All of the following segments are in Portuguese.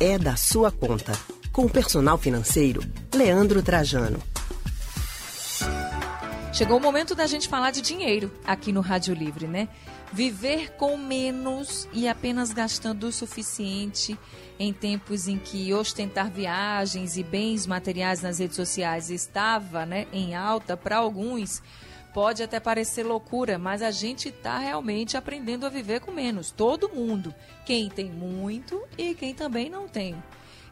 é da sua conta. Com o personal financeiro, Leandro Trajano. Chegou o momento da gente falar de dinheiro aqui no Rádio Livre, né? Viver com menos e apenas gastando o suficiente em tempos em que ostentar viagens e bens materiais nas redes sociais estava né, em alta para alguns, pode até parecer loucura, mas a gente está realmente aprendendo a viver com menos. Todo mundo. Quem tem muito e quem também não tem.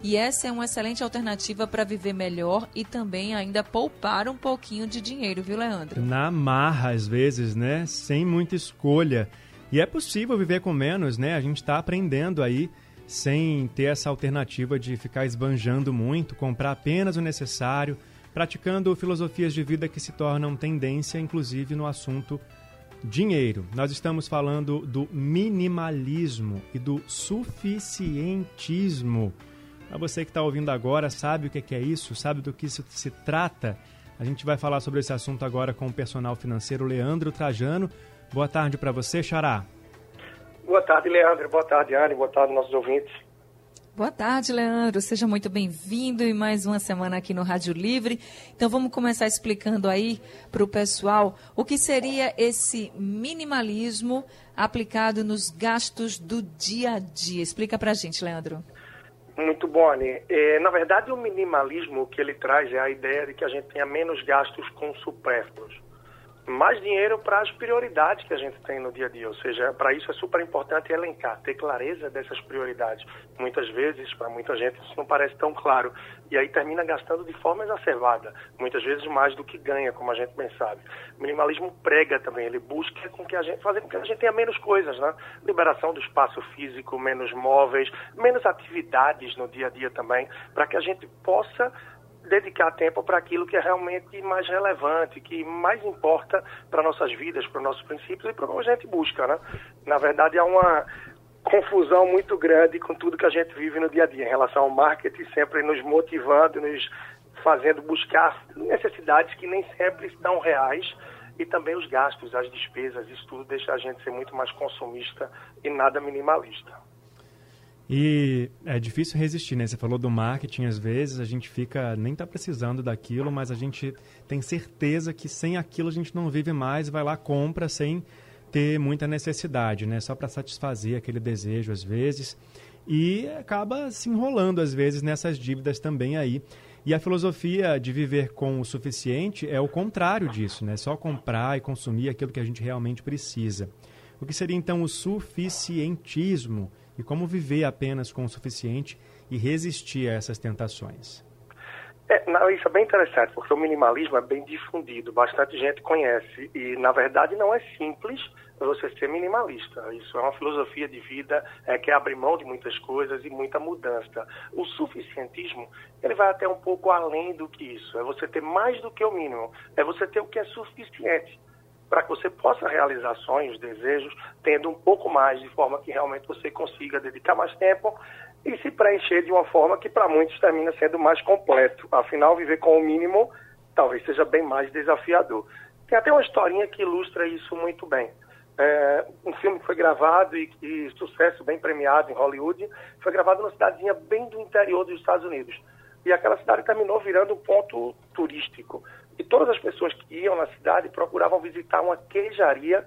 E essa é uma excelente alternativa para viver melhor e também ainda poupar um pouquinho de dinheiro, viu, Leandro? Na marra, às vezes, né? Sem muita escolha. E é possível viver com menos, né? A gente está aprendendo aí sem ter essa alternativa de ficar esbanjando muito, comprar apenas o necessário, praticando filosofias de vida que se tornam tendência, inclusive no assunto dinheiro. Nós estamos falando do minimalismo e do suficientismo. A você que está ouvindo agora sabe o que é isso, sabe do que isso se trata. A gente vai falar sobre esse assunto agora com o personal financeiro Leandro Trajano. Boa tarde para você, Xará. Boa tarde, Leandro. Boa tarde, Anne. Boa tarde, nossos ouvintes. Boa tarde, Leandro. Seja muito bem-vindo em mais uma semana aqui no Rádio Livre. Então vamos começar explicando aí para o pessoal o que seria esse minimalismo aplicado nos gastos do dia a dia. Explica para a gente, Leandro. Muito bom, Anne. É, na verdade, o minimalismo que ele traz é a ideia de que a gente tenha menos gastos com supérfluos. Mais dinheiro para as prioridades que a gente tem no dia a dia. Ou seja, para isso é super importante elencar, ter clareza dessas prioridades. Muitas vezes, para muita gente, isso não parece tão claro. E aí termina gastando de forma exacerbada. Muitas vezes mais do que ganha, como a gente bem sabe. O minimalismo prega também, ele busca com que a gente, fazer com que a gente tenha menos coisas, né? Liberação do espaço físico, menos móveis, menos atividades no dia a dia também, para que a gente possa dedicar tempo para aquilo que é realmente mais relevante, que mais importa para nossas vidas, para nossos princípios e para o que a gente busca, né? Na verdade, há uma confusão muito grande com tudo que a gente vive no dia a dia em relação ao marketing, sempre nos motivando, nos fazendo buscar necessidades que nem sempre estão reais e também os gastos, as despesas, isso tudo deixa a gente ser muito mais consumista e nada minimalista. E é difícil resistir, né? Você falou do marketing, às vezes a gente fica, nem tá precisando daquilo, mas a gente tem certeza que sem aquilo a gente não vive mais, vai lá, compra sem ter muita necessidade, né? Só para satisfazer aquele desejo às vezes. E acaba se enrolando às vezes nessas dívidas também aí. E a filosofia de viver com o suficiente é o contrário disso, né? Só comprar e consumir aquilo que a gente realmente precisa. O que seria então o suficientismo? E como viver apenas com o suficiente e resistir a essas tentações. É, não, isso é bem interessante, porque o minimalismo é bem difundido, bastante gente conhece, e na verdade não é simples você ser minimalista. Isso é uma filosofia de vida é, que abre mão de muitas coisas e muita mudança. O suficientismo, ele vai até um pouco além do que isso. É você ter mais do que o mínimo, é você ter o que é suficiente para que você possa realizar sonhos, desejos, tendo um pouco mais, de forma que realmente você consiga dedicar mais tempo e se preencher de uma forma que para muitos termina sendo mais completo. Afinal, viver com o mínimo talvez seja bem mais desafiador. Tem até uma historinha que ilustra isso muito bem. É, um filme que foi gravado e, e sucesso bem premiado em Hollywood, foi gravado numa cidadezinha bem do interior dos Estados Unidos. E aquela cidade terminou virando um ponto turístico. E todas as pessoas que iam na cidade procuravam visitar uma queijaria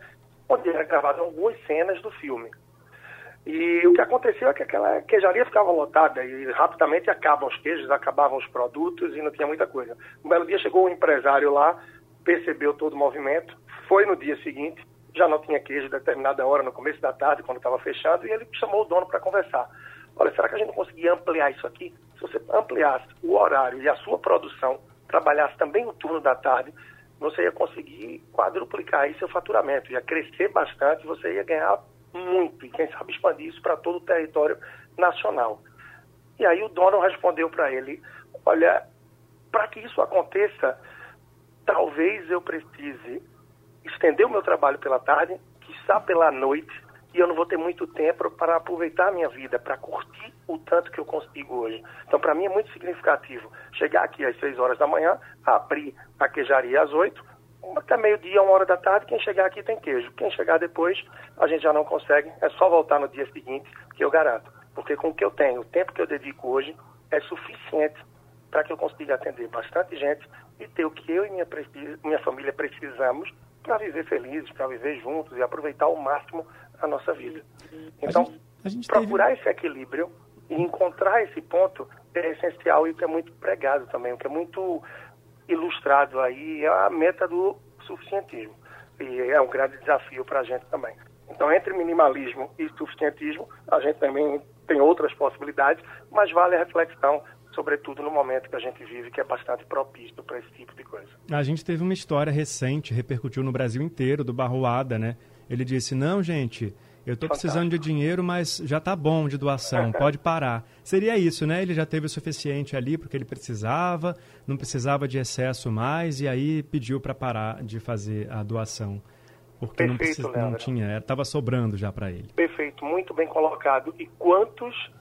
onde era gravado algumas cenas do filme. E o que aconteceu é que aquela queijaria ficava lotada e rapidamente acabam os queijos, acabavam os produtos e não tinha muita coisa. Um belo dia chegou um empresário lá, percebeu todo o movimento, foi no dia seguinte, já não tinha queijo determinada hora, no começo da tarde, quando estava fechado, e ele chamou o dono para conversar. Olha, será que a gente não conseguia ampliar isso aqui? Se você ampliasse o horário e a sua produção, trabalhasse também o turno da tarde, você ia conseguir quadruplicar aí seu faturamento, ia crescer bastante, você ia ganhar muito, e quem sabe expandir isso para todo o território nacional. E aí o dono respondeu para ele, olha, para que isso aconteça, talvez eu precise estender o meu trabalho pela tarde, quiçá pela noite, e eu não vou ter muito tempo para aproveitar a minha vida, para curtir o tanto que eu consigo hoje. Então, para mim é muito significativo chegar aqui às 6 horas da manhã, abrir a queijaria às 8, até meio-dia, uma hora da tarde, quem chegar aqui tem queijo. Quem chegar depois, a gente já não consegue, é só voltar no dia seguinte, que eu garanto. porque com o que eu tenho, o tempo que eu dedico hoje é suficiente para que eu consiga atender bastante gente e ter o que eu e minha, minha família precisamos para viver felizes, para viver juntos e aproveitar ao máximo a nossa vida. Então, a gente, a gente procurar teve... esse equilíbrio e encontrar esse ponto é essencial e o que é muito pregado também, o que é muito ilustrado aí é a meta do suficientismo. E é um grande desafio para a gente também. Então, entre minimalismo e suficientismo, a gente também tem outras possibilidades, mas vale a reflexão, sobretudo no momento que a gente vive, que é bastante propício para esse tipo de coisa. A gente teve uma história recente, repercutiu no Brasil inteiro, do Barroada, né? Ele disse: não, gente, eu estou precisando de dinheiro, mas já está bom de doação, pode parar. Seria isso, né? Ele já teve o suficiente ali porque ele precisava, não precisava de excesso mais, e aí pediu para parar de fazer a doação. Porque Perfeito, não, precisa, não tinha, estava sobrando já para ele. Perfeito, muito bem colocado. E quantos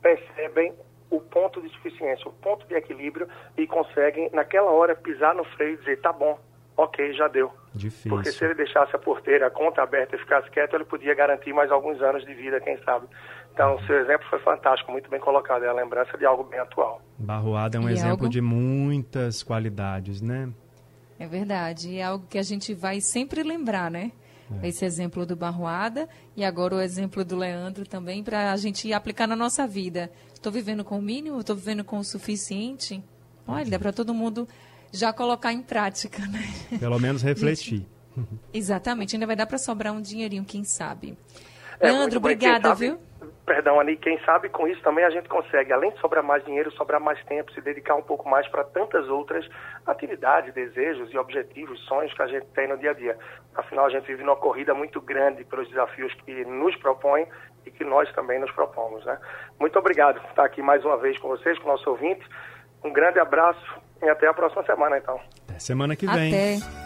percebem o ponto de suficiência, o ponto de equilíbrio e conseguem, naquela hora, pisar no freio e dizer: tá bom, ok, já deu. Difícil. Porque se ele deixasse a porteira, a conta aberta e ficasse quieto, ele podia garantir mais alguns anos de vida, quem sabe. Então, o seu exemplo foi fantástico, muito bem colocado. É a lembrança de algo bem atual. Barroada é um e exemplo algo... de muitas qualidades, né? É verdade. E é algo que a gente vai sempre lembrar, né? É. Esse exemplo do Barroada e agora o exemplo do Leandro também, para a gente aplicar na nossa vida. Estou vivendo com o mínimo? Estou vivendo com o suficiente? Olha, dá para todo mundo já colocar em prática, né? Pelo menos refletir. Exatamente, ainda vai dar para sobrar um dinheirinho, quem sabe. É, Leandro, obrigada, sabe, viu? Perdão, Ani, quem sabe com isso também a gente consegue, além de sobrar mais dinheiro, sobrar mais tempo, se dedicar um pouco mais para tantas outras atividades, desejos e objetivos, sonhos que a gente tem no dia a dia. Afinal, a gente vive numa corrida muito grande pelos desafios que nos propõem e que nós também nos propomos, né? Muito obrigado por estar aqui mais uma vez com vocês, com o nosso ouvinte. Um grande abraço e até a próxima semana, então. Até semana que vem. Até.